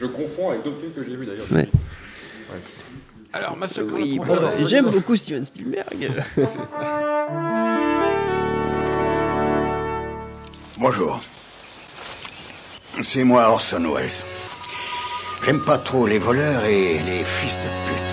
Je confonds avec d'autres films que j'ai vus d'ailleurs. Ouais. Ouais. Alors, Massacre Oui, bon, j'aime beaucoup Steven Spielberg. Bonjour. C'est moi Orson Welles. J'aime pas trop les voleurs et les fils de pute.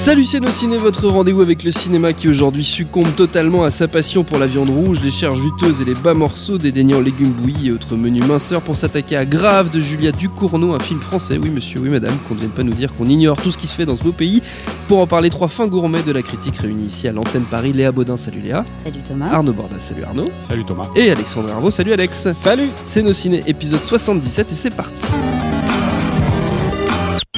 Salut c'est nos ciné, votre rendez-vous avec le cinéma qui aujourd'hui succombe totalement à sa passion pour la viande rouge, les chairs juteuses et les bas morceaux, dédaignant légumes bouillis et autres menus minceurs pour s'attaquer à Grave de Julia Ducournau, un film français, oui monsieur, oui madame, qu'on ne vienne pas nous dire qu'on ignore tout ce qui se fait dans ce beau pays. Pour en parler, trois fins gourmets de la critique réunis ici à l'antenne Paris, Léa Baudin, salut Léa, Salut Thomas. Arnaud Bordas, salut Arnaud, Salut Thomas. et Alexandre Herveau, salut Alex. Salut C'est nos ciné, épisode 77 et c'est parti.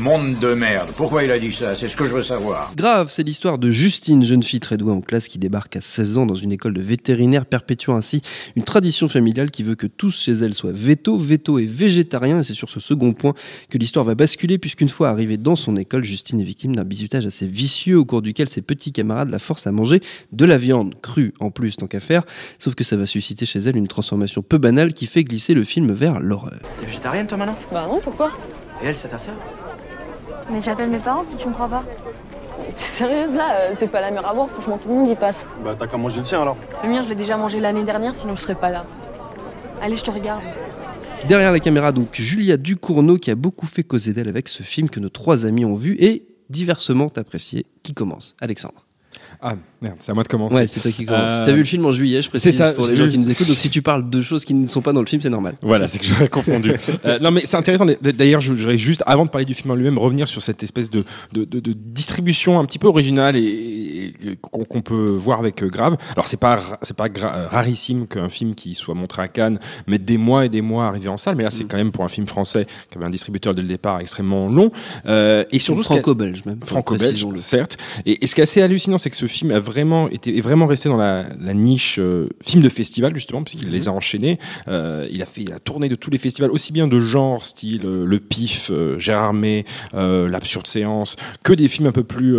Monde de merde. Pourquoi il a dit ça? C'est ce que je veux savoir. Grave, c'est l'histoire de Justine, jeune fille très douée en classe qui débarque à 16 ans dans une école de vétérinaire, perpétuant ainsi une tradition familiale qui veut que tous chez elle soient veto, veto et végétariens. Et c'est sur ce second point que l'histoire va basculer, puisqu'une fois arrivée dans son école, Justine est victime d'un bizutage assez vicieux au cours duquel ses petits camarades la forcent à manger de la viande crue en plus, tant qu'à faire. Sauf que ça va susciter chez elle une transformation peu banale qui fait glisser le film vers l'horreur. T'es végétarienne toi maintenant? Bah non, pourquoi? Et elle, c'est ta sœur? Mais j'appelle mes parents si tu me crois pas. T'es sérieuse là euh, C'est pas la mer à boire, franchement tout le monde y passe. Bah t'as qu'à manger le sien alors. Le mien, je l'ai déjà mangé l'année dernière, sinon je serais pas là. Allez, je te regarde. Derrière la caméra, donc Julia Ducournau qui a beaucoup fait causer d'elle avec ce film que nos trois amis ont vu et diversement apprécié. Qui commence Alexandre. Ah merde, c'est à moi de commencer. Ouais, c'est toi qui commence. Euh, T'as vu le film en juillet, je précise c'est ça, pour les gens qui nous écoutent. Donc si tu parles de choses qui ne sont pas dans le film, c'est normal. Voilà, c'est que j'aurais confondu. Euh, non, mais c'est intéressant. D'ailleurs, je voudrais juste, avant de parler du film en lui-même, revenir sur cette espèce de, de, de- de distribution un petit peu originale et, et- qu'on peut voir avec euh, Grave. Alors, c'est pas c'est pas euh, rarissime qu'un film qui soit montré à Cannes mette des mois et des mois à arriver en salle, mais là, c'est quand même pour un film français qui avait un distributeur dès le départ extrêmement long. Euh, et surtout, Franco-belge même. franco-belge, certes. Et, et ce qui est assez hallucinant, c'est que ce film a vraiment été est vraiment resté dans la, la niche euh, film de festival justement, puisqu'il les a enchaînés. Euh, il a fait, il a tourné de tous les festivals, aussi bien de genre, style euh, le Pif, Gérard May, l'absurde séance, que des films un peu plus,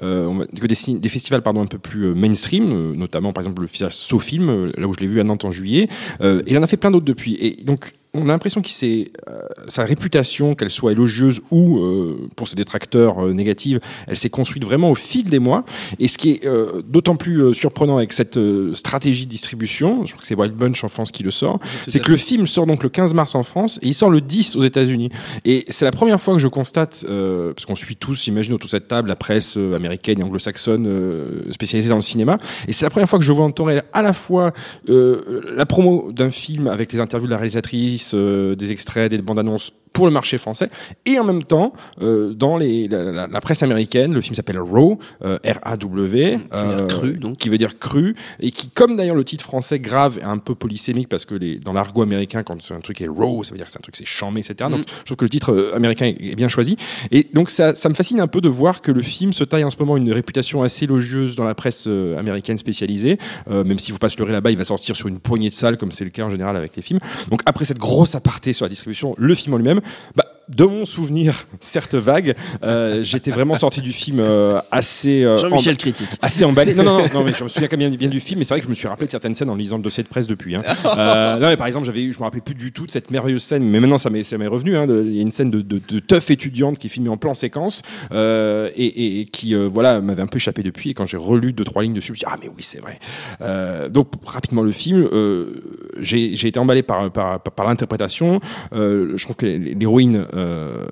que des, festivals pardon un peu plus mainstream, notamment par exemple le festival SoFilm, là où je l'ai vu à Nantes en juillet. Et il en a fait plein d'autres depuis. Et donc on a l'impression s'est euh, sa réputation, qu'elle soit élogieuse ou euh, pour ses détracteurs euh, négative, elle s'est construite vraiment au fil des mois. Et ce qui est euh, d'autant plus euh, surprenant avec cette euh, stratégie de distribution, je crois que c'est Wild Bunch en France qui le sort, c'est que le film sort donc le 15 mars en France et il sort le 10 aux États-Unis. Et c'est la première fois que je constate, euh, parce qu'on suit tous, j'imagine, autour de cette table, la presse américaine et anglo-saxonne euh, spécialisée dans le cinéma. Et c'est la première fois que je vois en temps réel à la fois euh, la promo d'un film avec les interviews de la réalisatrice, des extraits, des bandes annonces pour le marché français, et en même temps, euh, dans les, la, la- la presse américaine, le film s'appelle Raw, euh, R-A-W, dire cru, donc. qui veut dire cru, et qui, comme d'ailleurs le titre français grave, est un peu polysémique, parce que les, dans l'argot américain, quand un truc est raw, ça veut dire que c'est un truc c'est chambé, etc. Donc, je trouve que le titre euh, américain est, est bien choisi. Et donc, ça, ça me fascine un peu de voir que le film se taille en ce moment une réputation assez élogieuse dans la presse euh, américaine spécialisée, euh, même si vous passez le leurrer là-bas, il va sortir sur une poignée de salles, comme c'est le cas en général avec les films. Donc, après cette grosse aparté sur la distribution, le film en lui-même, bah, de mon souvenir, certes vague, euh, j'étais vraiment sorti du film euh, assez euh, Jean-Michel critique. assez emballé. Non, non, non, non, mais je me souviens quand même bien du film, mais c'est vrai que je me suis rappelé de certaines scènes en lisant le dossier de presse depuis. Hein. Euh, non, mais par exemple, j'avais, je me rappelais plus du tout de cette merveilleuse scène, mais maintenant ça m'est, ça m'est revenu. hein, de- Il y a une scène de, de, de teuf étudiante qui est filmée en plan séquence euh, et, et- et qui, euh, voilà, m'avait un peu échappé depuis. Et quand j'ai relu deux trois lignes dessus, je me suis dit, ah mais oui, c'est vrai. Euh, donc rapidement le film, euh, j'ai, j'ai été emballé par par, par, par l'interprétation. Euh, je trouve que l'héroïne euh,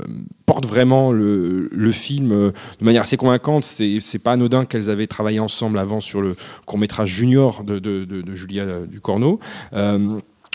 porte vraiment le, film euh, de manière assez convaincante. C'est, pas anodin qu'elles avaient travaillé ensemble avant sur le court métrage Junior de, de, Julia Ducorneau.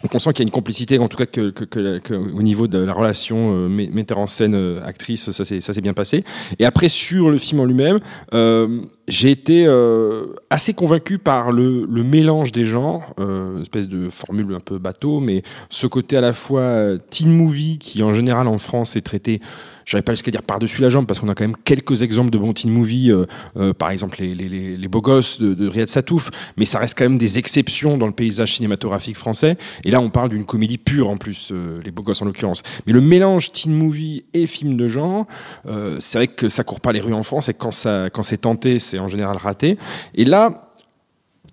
Donc on sent qu'il y a une complicité, en tout cas que, que, que, que au niveau de la relation euh, met- metteur en scène euh, actrice, ça s'est ça s'est bien passé. Et après sur le film en lui-même, euh, j'ai été euh, assez convaincu par le, le mélange des genres, euh, espèce de formule un peu bateau, mais ce côté à la fois euh, teen movie qui en général en France est traité j'aurais pas jusqu'à dire par-dessus la jambe parce qu'on a quand même quelques exemples de bons teen movies, euh, euh, par exemple les, les, les, les, beaux gosses de, de Riyad Satouf, mais ça reste quand même des exceptions dans le paysage cinématographique français. Et là, on parle d'une comédie pure en plus, euh, les beaux gosses en l'occurrence. Mais le mélange teen movie et film de genre, euh, c'est vrai que ça court pas les rues en France et quand ça, quand c'est tenté, c'est en général raté. Et là,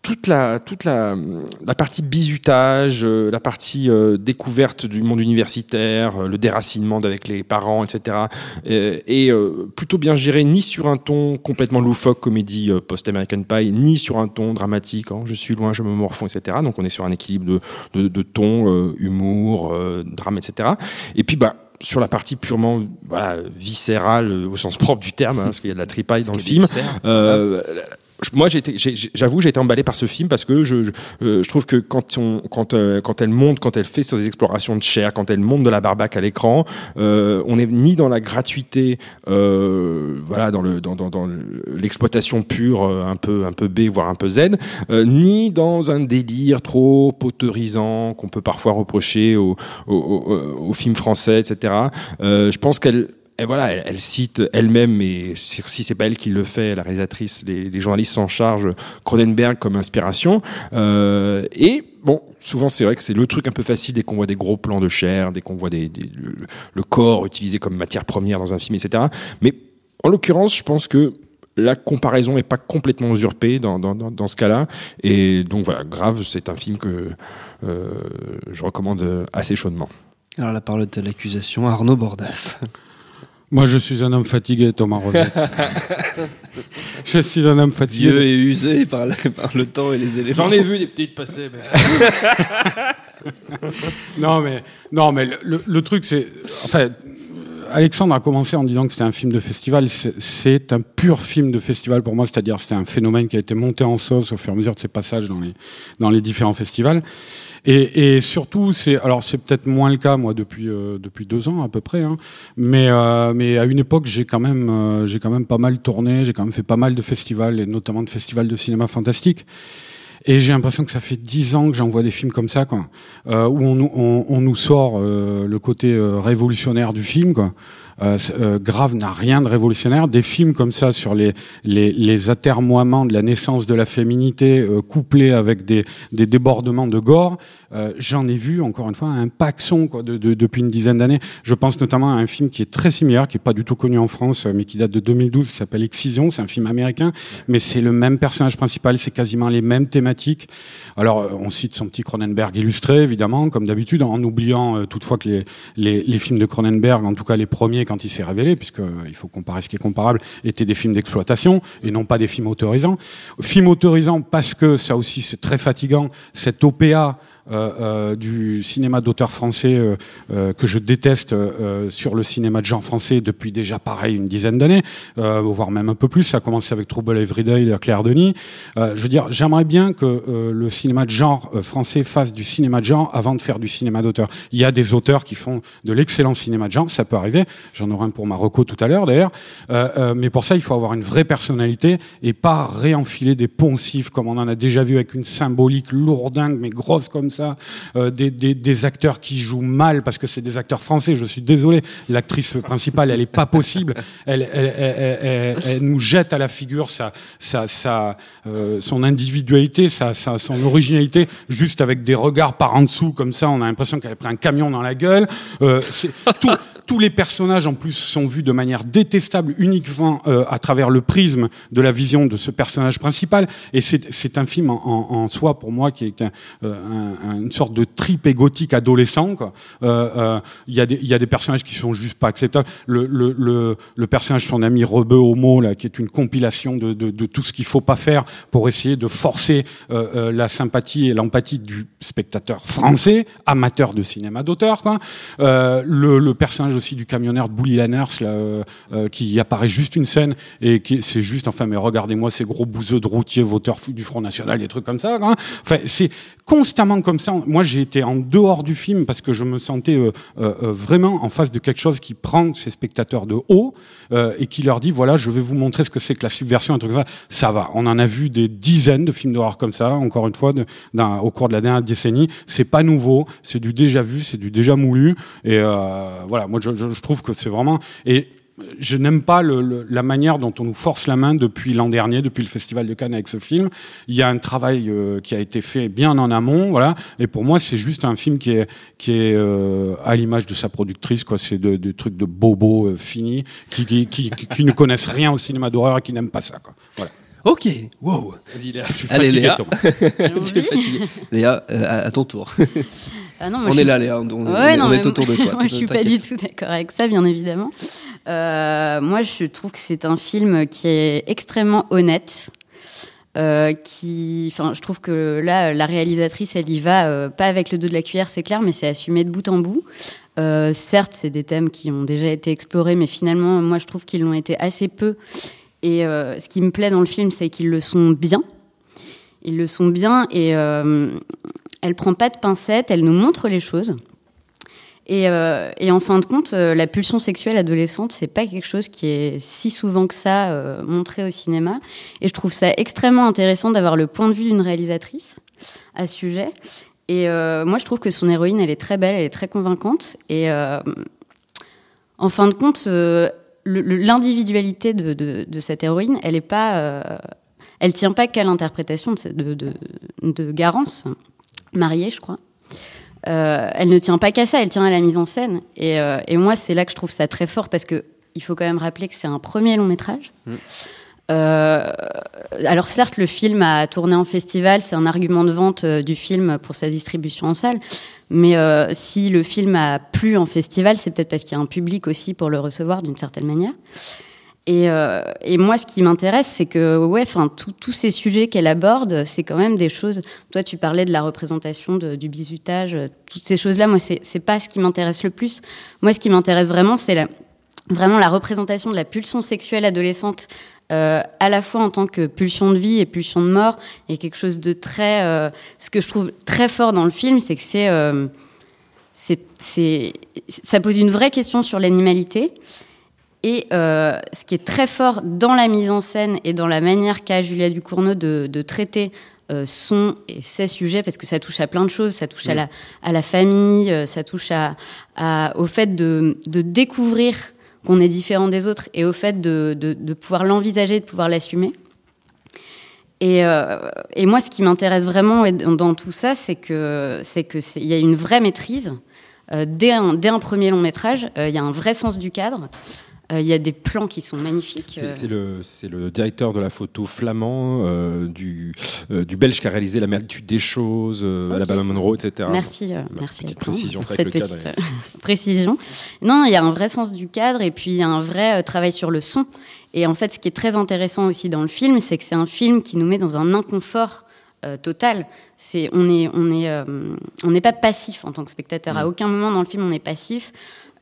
toute la toute la, la partie bizutage, euh, la partie euh, découverte du monde universitaire, euh, le déracinement avec les parents, etc. est plutôt bien géré, ni sur un ton complètement loufoque comédie post-American Pie, ni sur un ton dramatique. Hein, je suis loin, je me morfonds, etc. Donc on est sur un équilibre de de, de ton, humour, drame, etc. Et puis bah sur la partie purement voilà viscérale au sens propre du terme, hein, parce qu'il y a de la tripaille dans le film. Euh, moi, j'avoue, j'ai été emballé par ce film parce que je, je, euh, je trouve que quand, on, quand, euh, quand elle monte, quand elle fait ses explorations de chair, quand elle monte de la barbaque à l'écran, euh, on n'est ni dans la gratuité, euh, voilà, dans le dans, dans, dans l'exploitation pure, euh, un peu un peu B, voire un peu Z, ni dans un délire trop autorisant qu'on peut parfois reprocher aux au, au, au films français, etc. je pense qu'elle et voilà, elle, cite elle-même, mais si c'est pas elle qui le fait, la réalisatrice, les, journalistes s'en chargent, Cronenberg comme inspiration. Euh, et bon, souvent c'est vrai que c'est le truc un peu facile dès qu'on voit des gros plans de chair, dès qu'on voit des, le, corps utilisé comme matière première dans un film, etc. Mais en l'occurrence, je pense que la comparaison est pas complètement usurpée dans, dans, dans, dans ce cas-là. Et donc voilà, Grave, c'est un film que euh, je recommande assez chaudement. Alors la parole de l'accusation, Arnaud Bordas. Moi, je suis un homme fatigué, Thomas Roset. je suis un homme fatigué. Vieux et usé par le, par le temps et les éléments. J'en ai vu des petites passer. Mais... non, mais, non, mais le, le truc, c'est. Enfin, Alexandre a commencé en disant que c'était un film de festival. C'est un pur film de festival pour moi, c'est-à-dire c'était un phénomène qui a été monté en sauce au fur et à mesure de ses passages dans les, dans les différents festivals. Et, et surtout, c'est alors c'est peut-être moins le cas moi depuis euh, depuis deux ans à peu près, hein, mais euh, mais à une époque j'ai quand même euh, j'ai quand même pas mal tourné, j'ai quand même fait pas mal de festivals et notamment de festivals de cinéma fantastique. Et j'ai l'impression que ça fait dix ans que j'envoie des films comme ça, quoi, euh, où on, on, on, nous sort euh, le côté euh, révolutionnaire du film, quoi. Grave n'a rien de révolutionnaire. Des films comme ça sur les, les, les atermoiements de la naissance de la féminité, couplés avec des, des débordements de gore, j'en ai vu, encore une fois, un paxon quoi, de, de, depuis une dizaine d'années. Je pense notamment à un film qui est très similaire, qui est pas du tout connu en France, mais qui date de 2012, qui s'appelle Excision. C'est un film américain, mais c'est le même personnage principal, c'est quasiment les mêmes thématiques. Alors, on cite son petit Cronenberg illustré, évidemment, comme d'habitude, en oubliant toutefois que les, films de Cronenberg, en tout cas les premiers, quand il s'est révélé, puisqu'il euh, faut comparer ce qui est comparable, étaient des films d'exploitation et non pas des films autorisants. Films autorisants parce que ça aussi c'est très fatigant, cette OPA euh, euh, du cinéma d'auteur français euh, euh, que je déteste euh, sur le cinéma de genre français depuis déjà pareil une dizaine d'années, voire même un peu plus. Ça a commencé avec Trouble Everyday de Claire Denis. je veux dire, j'aimerais bien que le cinéma de genre français fasse du cinéma de genre avant de faire du cinéma d'auteur. Il y a des auteurs qui font de l'excellent cinéma de genre, ça peut arriver. J'en aurai un pour Marocco tout à l'heure d'ailleurs. mais pour ça, il faut avoir une vraie personnalité et pas réenfiler des poncifs comme on en a déjà vu avec une symbolique lourdingue mais grosse comme euh, des, des, des, acteurs qui jouent mal parce que c'est des acteurs français. Je suis désolé, l'actrice principale, elle est pas possible. Elle, elle, elle, elle, nous jette à la figure sa, sa, sa euh, son individualité, sa, sa, son originalité, juste avec des regards par en dessous comme ça. On a l'impression qu'elle a pris un camion dans la gueule. Euh, c'est tout tous les personnages en plus sont vus de manière détestable uniquement euh, à travers le prisme de la vision de ce personnage principal. Et c'est un film en, en, en, soi pour moi qui est un, un, une sorte de trip égotique adolescent. Il euh, euh, y, a des, y a des personnages qui sont juste pas acceptables. Le, le, le, le personnage son ami Rebeu Homo là, qui est une compilation de, de, de tout ce qu'il faut pas faire pour essayer de forcer euh, euh la sympathie et l'empathie du spectateur français, amateur de cinéma d'auteur. Le, le personnage aussi du camionneur de Bully Lanners là, euh, euh, qui apparaît juste une scène et qui c'est juste enfin mais regardez-moi ces gros bouseux de routiers voteurs du Front National des trucs comme ça enfin c'est constamment comme ça. Moi j'ai été en dehors du film parce que je me sentais euh, euh, vraiment en face de quelque chose qui prend ses spectateurs de haut et qui leur dit voilà je vais vous montrer ce que c'est que la subversion un truc comme ça. Ça va. On en a vu des dizaines de films d'horreur comme ça encore une fois au cours de la dernière décennie. C'est pas nouveau. C'est du déjà vu. C'est du déjà moulu. Et voilà. Moi je, je, je trouve que c'est vraiment et je n'aime pas le, le, la manière dont on nous force la main depuis l'an dernier, depuis le Festival de Cannes avec ce film. Il y a un travail euh, qui a été fait bien en amont, voilà. Et pour moi, c'est juste un film qui est qui est euh, à l'image de sa productrice, quoi. C'est des de trucs de bobos euh, finis qui, qui, qui, qui ne connaissent rien au cinéma d'horreur et qui n'aiment pas ça, quoi. Ok, wow. Vas-y, Léa. Je suis Allez, fatigué, Léa. Tom. Tu es fatigué. Léa, euh, à, à ton tour. Ah non, moi, on je est suis- là, Léa. On, on- Ouais, on non, est autour de toi. Moi, je suis pas du tout d'accord avec ça, bien évidemment. Euh, moi, je trouve que c'est un film qui est extrêmement honnête. euh, qui, enfin, je trouve que là, la réalisatrice, elle y va euh, pas avec le dos de la cuillère, c'est clair, mais c'est assumé de bout en bout. Euh, certes, c'est des thèmes qui ont déjà été explorés, mais finalement, moi, je trouve qu'ils l'ont été assez peu. Et euh, ce qui me plaît dans le film, c'est qu'ils le sont bien. Ils le sont bien et euh, elle prend pas de pincettes, elle nous montre les choses. Et, euh, et en fin de compte, euh, la pulsion sexuelle adolescente, c'est pas quelque chose qui est si souvent que ça montré au cinéma. Et je trouve ça extrêmement intéressant d'avoir le point de vue d'une réalisatrice à ce sujet. Et moi, je trouve que son héroïne, elle est très belle, elle est très convaincante. Et en fin de compte, l'individualité de, de, de cette héroïne, elle est pas, euh, elle tient pas qu'à l'interprétation de, de, Garance, mariée, je crois. Euh, elle ne tient pas qu'à ça, elle tient à la mise en scène. Et, euh, et moi, c'est là que je trouve ça très fort parce que il faut quand même rappeler que c'est un premier long métrage. Euh, alors certes, le film a tourné en festival, c'est un argument de vente du film pour sa distribution en salle. Mais euh, si le film a plu en festival, c'est peut-être parce qu'il y a un public aussi pour le recevoir d'une certaine manière. Et, euh, et moi, ce qui m'intéresse, c'est que ouais, enfin, tous ces sujets qu'elle aborde, c'est quand même des choses. Toi, tu parlais de la représentation du bizutage, euh, toutes ces choses-là. Moi, c'est pas ce qui m'intéresse le plus. Moi, ce qui m'intéresse vraiment, c'est la, vraiment la représentation de la pulsion sexuelle adolescente, euh, à la fois en tant que pulsion de vie et pulsion de mort. Il y a quelque chose de très, euh, ce que je trouve très fort dans le film, c'est que c'est, euh, c'est, c'est, ça pose une vraie question sur l'animalité. Et euh, ce qui est très fort dans la mise en scène et dans la manière qu'a Julia Ducournau de, de traiter euh, son et ses sujets, parce que ça touche à plein de choses, ça touche à, la, à la famille, euh, ça touche à, à- au fait de, de découvrir qu'on est différent des autres et au fait de, pouvoir l'envisager, de pouvoir l'assumer. Et, euh, moi, ce qui m'intéresse vraiment dans, tout ça, c'est que c'est que il y a une vraie maîtrise euh, dès, un, dès un premier long métrage. euh, Il y a un vrai sens du cadre. Euh, Il y a des plans qui sont magnifiques. C'est euh, le, le directeur de la photo flamand euh, du, euh, du Belge qui a réalisé La Merditude des choses, euh, Ok. Alabama Monroe, etc. Merci, Bah, merci petite précision, pour cette petite cadre précision. Non, il y a un vrai sens du cadre et puis il y a un vrai travail sur le son. Et en fait, ce qui est très intéressant aussi dans le film, c'est que c'est un film qui nous met dans un inconfort euh, total. C'est on est on est euh, on n'est pas passif en tant que spectateur. À aucun moment dans le film on est passif.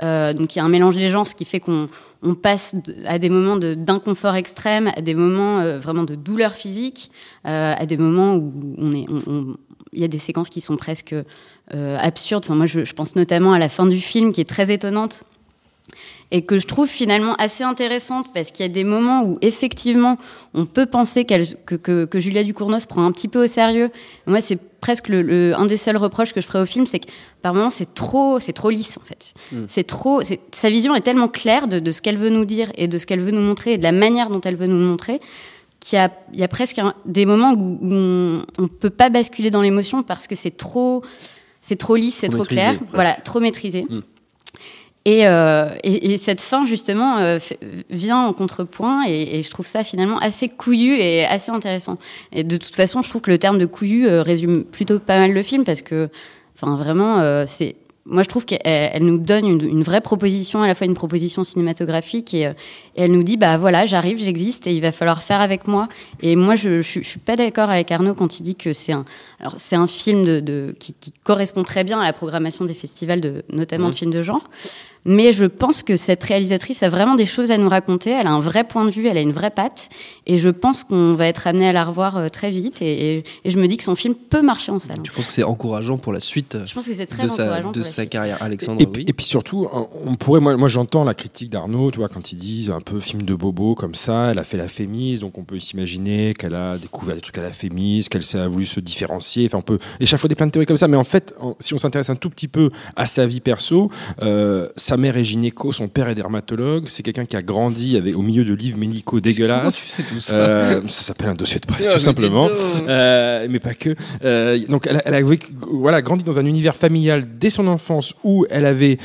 Euh, donc il y a un mélange des genres, ce qui fait qu'on on passe à des moments d'inconfort extrême, à des moments euh, vraiment de douleur physique, euh, à des moments où il y a des séquences qui sont presque absurdes. Enfin, moi, je, pense notamment à la fin du film qui est très étonnante et que je trouve finalement assez intéressante parce qu'il y a des moments où effectivement on peut penser que, que, que Julia Ducournau se prend un petit peu au sérieux. Moi, c'est presque le, le- un des seuls reproches que je ferai au film, c'est que par moments c'est trop, c'est trop lisse en fait. C'est trop, sa vision est tellement claire de, de ce qu'elle veut nous dire et de ce qu'elle veut nous montrer et de la manière dont elle veut nous montrer qu'il y a, il y a presque un- des moments où, où on, on peut pas basculer dans l'émotion parce que c'est trop, c'est trop lisse, c'est Trop clair, presque. voilà, trop maîtrisé. Mm. Et, euh, et, et cette fin, justement, euh, vient en contrepoint, et, et je trouve ça finalement assez couillu et assez intéressant. Et de toute façon, je trouve que le terme de couillu euh, résume plutôt pas mal le film, parce que, enfin, vraiment, euh, c'est moi, je trouve qu'elle elle nous donne une, une, vraie proposition, à la fois une proposition cinématographique, et, et elle nous dit, bah voilà, j'arrive, j'existe, et il va falloir faire avec moi. Et moi, je, je, je suis pas d'accord avec Arnaud quand il dit que c'est un, alors c'est un film de, de qui, qui, correspond très bien à la programmation des festivals, de, notamment mmh. de films de genre. Mais je pense que cette réalisatrice a vraiment des choses à nous raconter. Elle a un vrai point de vue, elle a une vraie patte. Et je pense qu'on va être amené à la revoir euh, très vite. Et, et, et, je me dis que son film peut marcher en salle. Tu penses que c'est encourageant pour la suite Je pense que c'est très de encourageant sa, de sa suite. carrière, Alexandre Et, oui. et puis surtout, on pourrait, moi, moi j'entends la critique d'Arnaud, tu vois, quand il dit un peu film de bobo comme ça, elle a fait la fémise, donc on peut s'imaginer qu'elle a découvert des trucs à la fémise, qu'elle a voulu se différencier, enfin on peut échafauder plein de théories comme ça, mais en fait, en, si on s'intéresse un tout petit peu à sa vie perso, euh, sa mère est gynéco, son père est dermatologue, c'est quelqu'un qui a grandi avec, au milieu de livres médicaux dégueulasses. Tu sais tout ça, euh, ça s'appelle un dossier de presse, Ah, tout simplement. Euh, mais pas que. Euh, donc, elle a, elle a vécu- voilà, grandi dans un univers familial dès son enfance où elle avait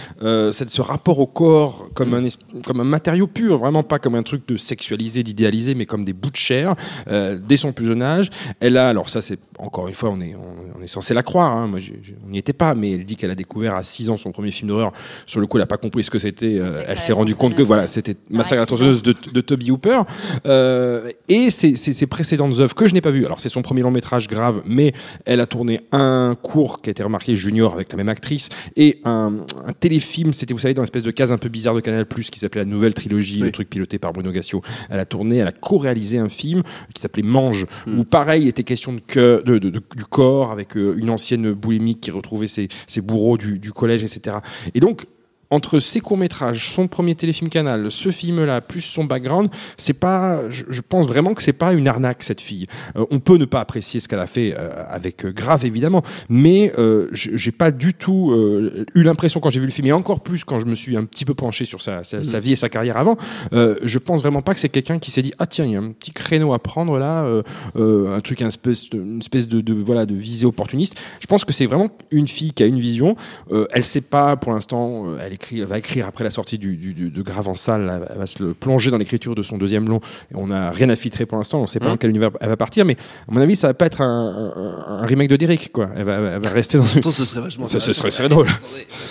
cette, ce rapport au corps comme un, comme un matériau pur, vraiment pas comme un truc de sexualisé, d'idéalisé, mais comme des bouts de chair dès son plus jeune âge. Elle a, alors ça, c'est encore une fois, on est, on, on est censé la croire. Hein, moi, on n'y était pas, mais elle dit qu'elle a découvert à 6 ans son premier film d'horreur. Sur le coup, elle a pas compris ce que c'était. euh, elle s'est rendue compte que voilà, c'était Massacre à la tronçonneuse de, de Toby Hooper. Euh, et ses, ses, ses précédentes œuvres que je n'ai pas vues. Alors, c'est son premier long métrage grave, mais elle a tourné un court qui a été remarqué junior avec la même actrice et un, un téléfilm. C'était, vous savez, dans une espèce de case un peu bizarre de Canal Plus qui s'appelait La Nouvelle Trilogie, le truc piloté par Bruno Gassio. Elle a tourné, elle a co-réalisé un film qui s'appelait Mange, où pareil, il était question de, que, de, de- de- du corps avec euh, une ancienne boulimique qui retrouvait ses, ses bourreaux du, du collège, etc. Et donc, entre ses courts-métrages, son premier téléfilm canal, ce film-là, plus son background, c'est pas, je, je pense vraiment que c'est pas une arnaque, cette fille. Euh, on peut ne pas apprécier ce qu'elle a fait euh, avec euh, grave, évidemment, mais euh, j'ai pas du tout euh, eu l'impression quand j'ai vu le film, et encore plus quand je me suis un petit peu penché sur sa, sa, sa vie et sa carrière avant, euh, je pense vraiment pas que c'est quelqu'un qui s'est dit, ah tiens, il y a un petit créneau à prendre là, euh, euh, un truc, un espèce de, une espèce de, de, voilà, de visée opportuniste. Je pense que c'est vraiment une fille qui a une vision. Euh, elle sait pas, pour l'instant, elle écrit, va écrire après la sortie du, du, du- de Grave en salle, là, elle va se le plonger dans l'écriture de son deuxième long. Et on n'a rien à filtrer pour l'instant, on sait pas Mhm. dans quel univers elle va partir, mais à mon avis, ça va pas être un, un, un remake de Derrick, quoi. Elle va, elle va rester dans une... Pourtant, ce serait vachement Ce, ce serait, serait drôle.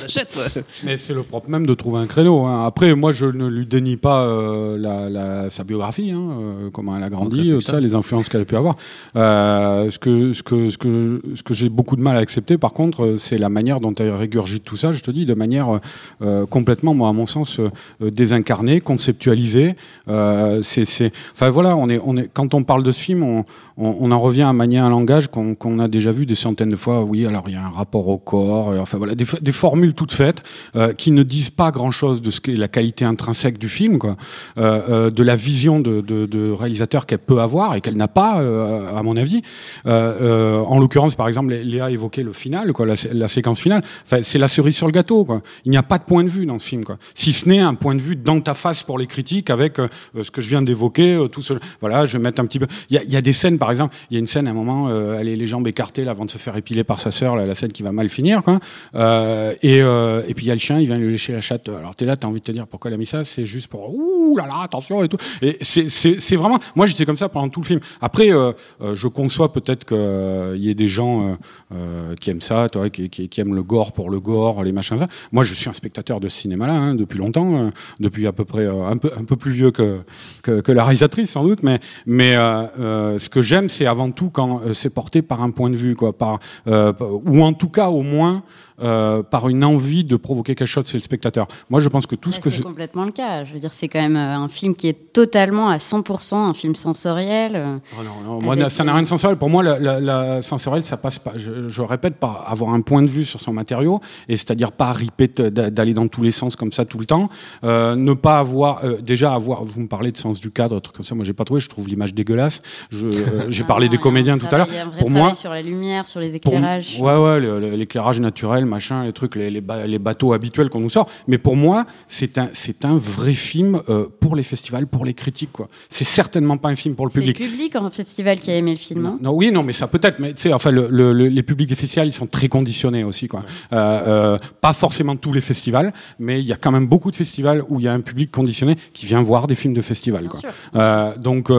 J'achète, ouais. Mais c'est le propre même de trouver un créneau. hein. Après, moi, je ne lui dénie pas euh, la, la- sa biographie, hein, euh, comment elle a grandi, euh, ça. ça, les influences qu'elle a pu avoir. Euh, ce que, ce que, ce que, ce que j'ai beaucoup de mal à accepter, par contre, euh, c'est la manière dont elle régurgite tout ça. Je te dis, de manière euh, euh, complètement, moi, à mon sens, euh, euh, désincarnée, conceptualisée. Euh, c'est, enfin voilà, on est, on est, quand on parle de ce film, on, on, on en revient à manier un langage qu'on, a déjà vu des centaines de fois. Oui, alors il y a un rapport au corps, euh, enfin voilà, des, des formules toutes faites euh, qui ne disent pas grand-chose de ce qu'est la qualité intrinsèque du film, quoi, euh, euh, de la vision de, de, de réalisateur qu'elle peut avoir et qu'elle n'a pas, euh, à mon avis. Euh, euh, en l'occurrence, par exemple, Lé- Léa évoquait le final, quoi, la, sé- la séquence finale. Enfin, c'est la cerise sur le gâteau. Quoi. Il n'y a pas point de vue dans ce film, quoi. si ce n'est un point de vue dans ta face pour les critiques avec euh, ce que je viens d'évoquer. euh, tout ce... Voilà, je vais mettre un petit peu. Il y a, des scènes, par exemple, il y a une scène à un moment, euh, elle est les jambes écartées avant de se faire épiler par sa sœur, la scène qui va mal finir. Quoi. Euh, et, euh, et puis il y a le chien, il vient lui lécher la chatte. Alors t'es là, t'as envie de te dire pourquoi elle a mis ça? C'est juste pour ouh là là, attention et tout. Et c'est vraiment. Moi j'étais comme ça pendant tout le film. Après, euh, euh, je conçois peut-être qu'il y ait des gens euh, euh, qui aiment ça, toi, qui, qui, qui aiment le gore pour le gore, les machins. Ça. Moi je suis un spectateur de cinéma-là hein, depuis longtemps, euh, depuis à peu près euh, un peu un peu plus vieux que que, que la réalisatrice sans doute, mais mais euh, ce que j'aime c'est avant tout quand c'est porté par un point de vue, quoi, par ou en tout cas au moins euh, par une envie de provoquer quelque chose chez le spectateur. Moi, je pense que tout ce que c'est ce- complètement le cas. Je veux dire, c'est quand même euh, un film qui est totalement à 100% un film sensoriel. euh, Oh non, non, moi, avec, ça n'a rien de sensoriel. Pour moi, la, la, la sensorielle, ça passe pas. Je, je répète, par avoir un point de vue sur son matériau, et c'est-à-dire pas riper d'aller dans tous les sens comme ça tout le temps. Euh, ne pas avoir, euh, déjà avoir. Vous me parlez de sens du cadre, truc comme ça. Moi, j'ai pas trouvé. Je trouve l'image dégueulasse. Je, j'ai parlé non, des comédiens tout à l'heure. Pour moi, sur la lumière, sur les pour- éclairages. ouais, ouais, le- l'éclairage naturel, machin, les trucs, les, les, ba- les bateaux habituels qu'on nous sort. Mais pour moi, c'est un, c'est un vrai film euh, pour les festivals, pour les critiques, quoi. C'est certainement pas un film pour le C'est le public. public en festival qui a aimé le film. hein. Non, oui, non, mais ça peut-être, mais tu sais, enfin, le, le- le- les publics des festivals, ils sont très conditionnés aussi, quoi. Euh, euh, pas forcément tous les festivals, mais il y a quand même beaucoup de festivals où il y a un public conditionné qui vient voir des films de festival, Bien quoi. sûr. Euh, donc.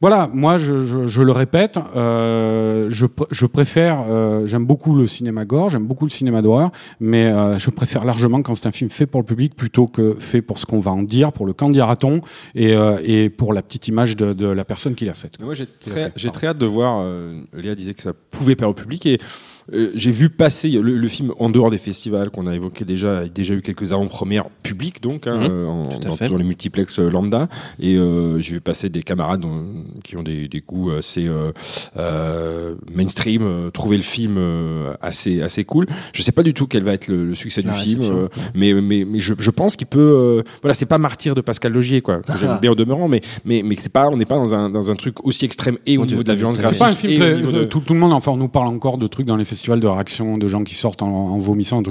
Voilà, moi je, je, je le répète, euh, je, pr- je préfère, euh, j'aime beaucoup le cinéma gore, j'aime beaucoup le cinéma d'horreur, mais euh, je préfère largement quand c'est un film fait pour le public plutôt que fait pour ce qu'on va en dire, pour le qu'en dira-t-on et, euh, et pour la petite image de, de la personne qui l'a faite. Moi, j'ai très, très hâte de voir. euh, Léa disait que ça pouvait plaire au public et euh, j'ai vu passer le, le film en dehors des festivals qu'on a évoqué déjà, a déjà eu quelques avant-premières publiques donc hein, euh, en- dans, dans les multiplex euh, lambda et euh, j'ai vu passer des camarades qui ont des, des goûts assez euh, euh, mainstream, euh, trouver le film euh, assez assez cool. Je sais pas du tout quel va être le, le succès du film, euh, mais mais mais je, je pense qu'il peut. euh, voilà, c'est pas Martyr de Pascal Logier quoi. que J'aime bien au demeurant, mais mais mais c'est pas on n'est pas dans un dans un truc aussi extrême et au niveau de la violence graphique C'est pas un film très, tout, tout le monde, enfin, on nous parle encore de trucs dans les festivals de réaction, de gens qui sortent en, en vomissant.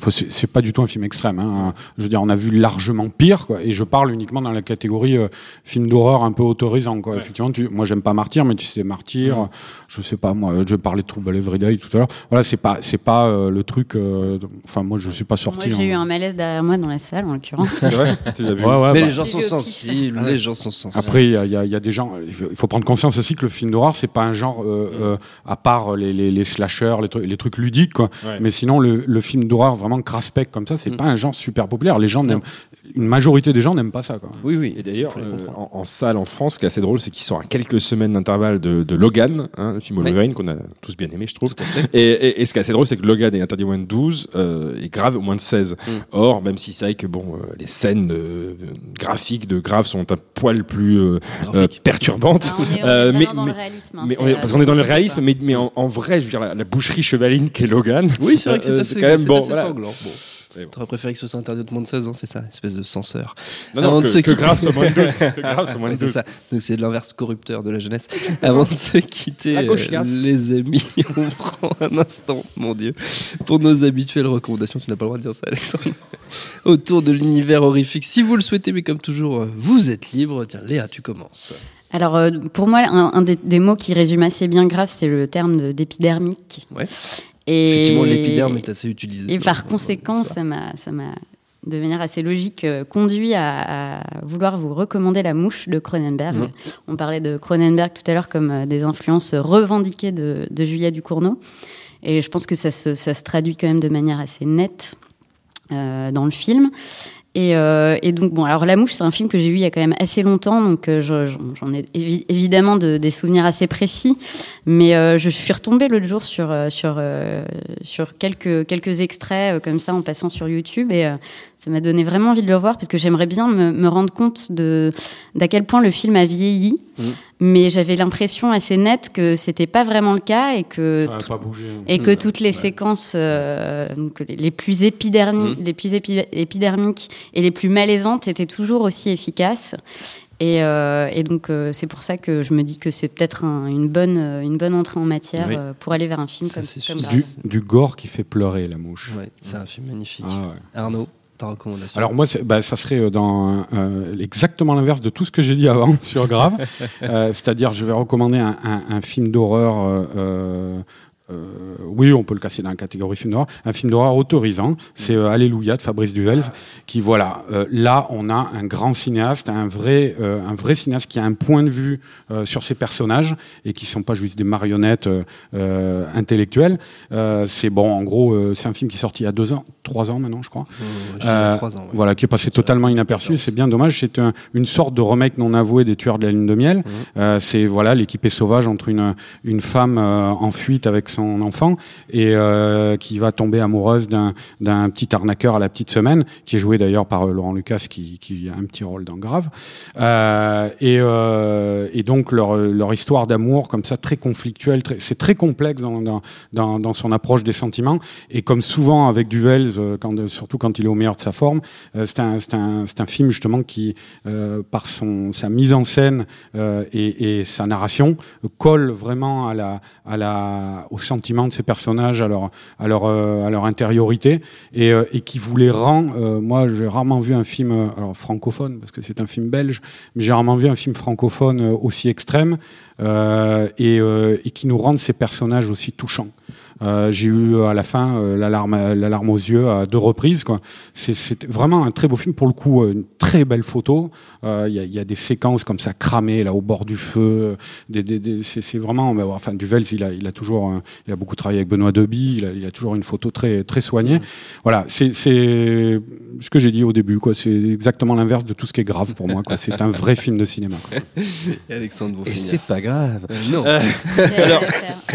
Enfin, c'est- pas du tout un film extrême. Hein. Je veux dire, on a vu largement pire, quoi. Et je parle uniquement dans la catégorie euh, film d'horreur un peu autorisant, quoi. Effectivement, tu, moi, j'aime pas Martyr, mais tu sais, Martyr, euh, je sais pas, moi, je parlais de Trouble Every Day tout à l'heure. Voilà, c'est pas, c'est pas euh, le truc. euh, Enfin, moi, je suis pas Moi, sorti. j'ai en- eu un malaise derrière moi dans la salle, en l'occurrence. Ouais, ouais, Mais bah, les gens J'ai sont sensibles, les gens sont sensibles. Après, il y a, y y des gens. Il faut- il faut prendre conscience aussi que le film d'horreur, c'est pas un genre euh, euh, à part les, les, les slashers, les trucs, les trucs ludiques, quoi. Ouais. Mais sinon, le, le film d'horreur vraiment craspec comme ça, c'est Mm. pas un genre super populaire. Les gens n'aiment, une majorité des gens n'aiment pas ça, quoi. Oui, oui. Et d'ailleurs, euh, en, en salle en France, ce qui est assez drôle, c'est qu'ils sont à quelques semaines d'intervalle de, de Logan, hein, le film. Wolverine qu'on a tous bien aimé, je trouve. Et, et- et ce qui est assez drôle, c'est que Logan est interdit au moins de 12 euh, et grave au moins de 16. Mm. Or, même si c'est vrai que bon, euh, les scènes euh, graphiques de grave sont un poil plus euh, euh, perturbantes. Ah, on est, on est Euh, vraiment mais- dans le réalisme. hein, Mais c'est, on est- euh, parce qu'on est dans le réalisme, mais, mais en, en vrai, je veux dire, la, la boucherie chevaline qu'est Logan. Oui, c'est vrai que c'est euh, assez, c'est quand même c'est bon, assez voilà. sanglant. Bon. Bon. T'aurais préféré que ce soit interdit de moins de 16 ans, c'est ça, espèce de censeur. Non, Avant non, de que, se que grave soit moins de 12. Que grave soit moins Ouais, de c'est 12. ça. Donc c'est l'inverse corrupteur de la jeunesse. Avant de se quitter, euh, les amis, on prend un instant, mon Dieu, pour nos habituelles recommandations. Tu n'as pas le droit de dire ça, Alexandre. Autour de l'univers horrifique. Si vous le souhaitez, mais comme toujours, euh, vous êtes libre. Tiens, Léa, tu commences. Alors, euh, pour moi, un, un des, des mots qui résume assez bien grave, c'est le terme de- d'épidermique. Ouais. Et, Effectivement, l'épiderme est assez utilisé. Et par conséquent, ça. m'a, ça m'a, de manière assez logique, euh, conduit à, à vouloir vous recommander La Mouche de Cronenberg. Mhm. On parlait de Cronenberg tout à l'heure comme euh, des influences revendiquées de, de Julia Ducournau. Et je pense que ça se, ça se traduit quand même de manière assez nette euh, dans le film. Et, euh, et donc, bon, alors La Mouche, c'est un film que j'ai vu il y a quand même assez longtemps, donc euh, je- j'en ai évi- évidemment de- des souvenirs assez précis. Mais euh, je suis retombée l'autre jour sur, euh, sur, euh, sur quelques, quelques extraits euh, comme ça en passant sur YouTube et ça m'a donné vraiment envie de le revoir parce que j'aimerais bien me, me rendre compte de d'à quel point le film a vieilli. Mhm. Mais j'avais l'impression assez nette que c'était pas vraiment le cas et que Ça n'a pas bougé. et que Mhm. toutes les séquences euh, donc les, les plus épidermi- les plus épi- épidermiques et les plus malaisantes étaient toujours aussi efficaces. Et, euh, et donc euh, c'est pour ça que je me dis que c'est peut-être un- une bonne une bonne entrée en matière Oui. euh, pour aller vers un film Ça, comme, c'est comme. Du, du gore qui fait pleurer la mouche. Ouais, c'est un film magnifique. Ah ouais. Arnaud, Alors moi, bah, ça serait euh, dans euh, exactement l'inverse de tout ce que j'ai dit avant sur Grave. Euh, C'est-à-dire, je vais recommander un, un- un film d'horreur. euh, euh, oui, on peut le casser dans la catégorie film d'horreur. Un film d'horreur autorisant, c'est euh, Alléluia de Fabrice Duvels. Qui voilà, euh, là, on a un grand cinéaste, un vrai, un vrai cinéaste qui a un point de vue sur ses personnages et qui sont pas juste des marionnettes intellectuelles. C'est bon, en gros, c'est un film qui est sorti il y a deux ans, trois ans maintenant, je crois. Euh, 3 ans. Voilà, qui est passé totalement inaperçu. C'est bien dommage. C'est un- une sorte de remake non avoué des Tueurs de la Lune de Miel. Euh, c'est voilà, l'équipe est sauvage entre une une femme en fuite avec son enfant et euh, qui va tomber amoureuse d'un petit arnaqueur à la petite semaine, qui est joué d'ailleurs par euh, Laurent Lucas, qui qui a un petit rôle dans Grave. Euh, et et donc leur leur histoire d'amour comme ça très conflictuelle, c'est très complexe dans, dans dans son approche des sentiments. Et comme souvent avec Duvels, euh, quand, surtout quand il est au meilleur de sa forme, c'est un, un, un film justement qui, par son, sa mise en scène et, sa narration, colle vraiment à la, à la, sentiments de ses personnages, à leur, à leur, euh, à leur intériorité, et, euh, et qui vous les rend. euh, moi, j'ai rarement vu un film, alors francophone, parce que c'est un film belge, mais j'ai rarement vu un film francophone aussi extrême et, et qui nous rende ces personnages aussi touchants. Euh, j'ai eu à la fin euh, l'alarme, l'alarme aux yeux à deux reprises. Quoi. C'est, c'est vraiment un très beau film. Pour le coup, une très belle photo. Il y, a, y, a, des séquences comme ça cramées là au bord du feu. Des, des, des c'est, c'est vraiment. Enfin, Duvels, il a, il a toujours, il a beaucoup travaillé avec Benoît Deby. Il a, il a toujours une photo très, très soignée. Voilà, c'est, c'est ce que j'ai dit au début. Quoi. C'est exactement l'inverse de tout ce qui est grave pour moi. Quoi. C'est un vrai film de cinéma. Quoi. Et Alexandre Et c'est pas grave. Euh, non. Euh, alors,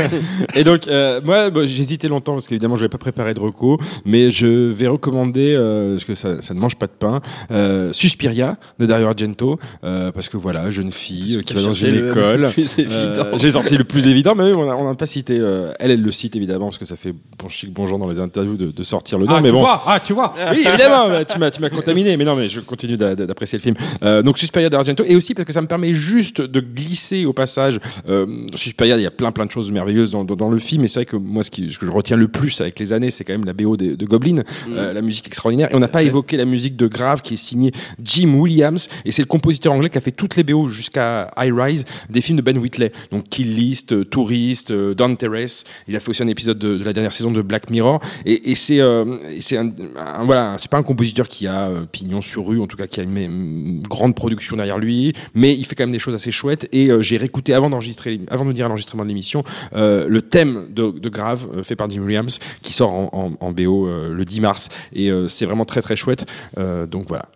et donc, euh, moi, bah, j'hésitais longtemps parce qu'évidemment, je n'avais pas préparé de recours, mais je vais recommander, euh, parce que ça, ça, ne mange pas de pain, euh, Suspiria de Dario Argento, euh, parce que voilà, jeune fille qui va dans une école. J'ai sorti le plus évident, mais on n'a pas cité. elle, elle le cite évidemment parce que ça fait bon chic bon genre dans les interviews de, de sortir le nom. Ah, mais tu bon. vois, ah, tu vois. Oui, évidemment, bah, tu m'as, contaminé, mais non, mais je continue d'apprécier le film. donc Suspiria d'Argento, et aussi parce que ça me permet juste de glisser au passage. Euh, Suspiria, il y a plein plein de choses merveilleuses dans, dans, dans le film, et c'est vrai que moi, ce, qui, ce, que je retiens le plus avec les années, c'est quand même la BO de, de Goblin, mm. euh, la musique extraordinaire. Et on n'a pas évoqué la musique de Grave qui est signée Jim Williams, et c'est le compositeur anglais qui a fait toutes les BO jusqu'à High Rise des films de Ben Whitley, donc Kill List, Tourist, euh, Down Terrace. Il a fait aussi un épisode de, de la dernière saison de Black Mirror, et, et c'est euh, c'est un, un, voilà, c'est pas un compositeur qui a euh, pignon sur rue, en tout cas qui a une, une, grande production derrière lui, mais il fait quand même des choses assez chouettes. Et euh, j'ai réécouté avant d'enregistrer, avant de dire l'enregistrement de l'émission, euh, le thème de, de Grave euh, fait par Jim Williams qui sort en, en, en BO le 10 mars et c'est vraiment très très chouette. donc voilà.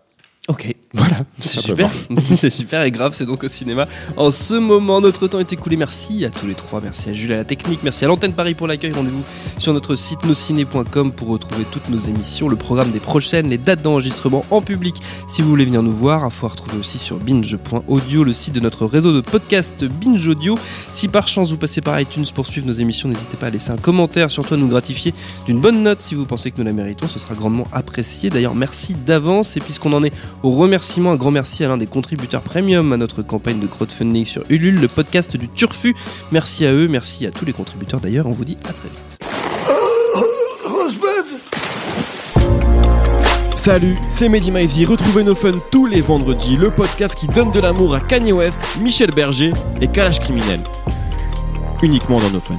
Ok, voilà, c'est super. c'est super et grave, c'est donc au cinéma. En ce moment, notre temps est écoulé. Merci à tous les trois. Merci à Jules à la technique. Merci à l'antenne Paris pour l'accueil. Rendez-vous sur notre site nosciné.com pour retrouver toutes nos émissions, le programme des prochaines, les dates d'enregistrement en public. Si vous voulez venir nous voir, info à retrouver aussi sur binge.audio, le site de notre réseau de podcast Binge Audio. Si par chance vous passez par iTunes pour suivre nos émissions, n'hésitez pas à laisser un commentaire, surtout à nous gratifier d'une bonne note si vous pensez que nous la méritons. Ce sera grandement apprécié. D'ailleurs, merci d'avance. Et puisqu'on en est au remerciement, un grand merci à l'un des contributeurs premium à notre campagne de crowdfunding sur Ulule, le podcast du Turfu. Merci à eux, merci à tous les contributeurs d'ailleurs, on vous dit à très vite. Salut, c'est Mehdi Maizy. Retrouvez nos fun tous les vendredis, le podcast qui donne de l'amour à Kanye West, Michel Berger et Kalash Criminel. Uniquement dans nos fun.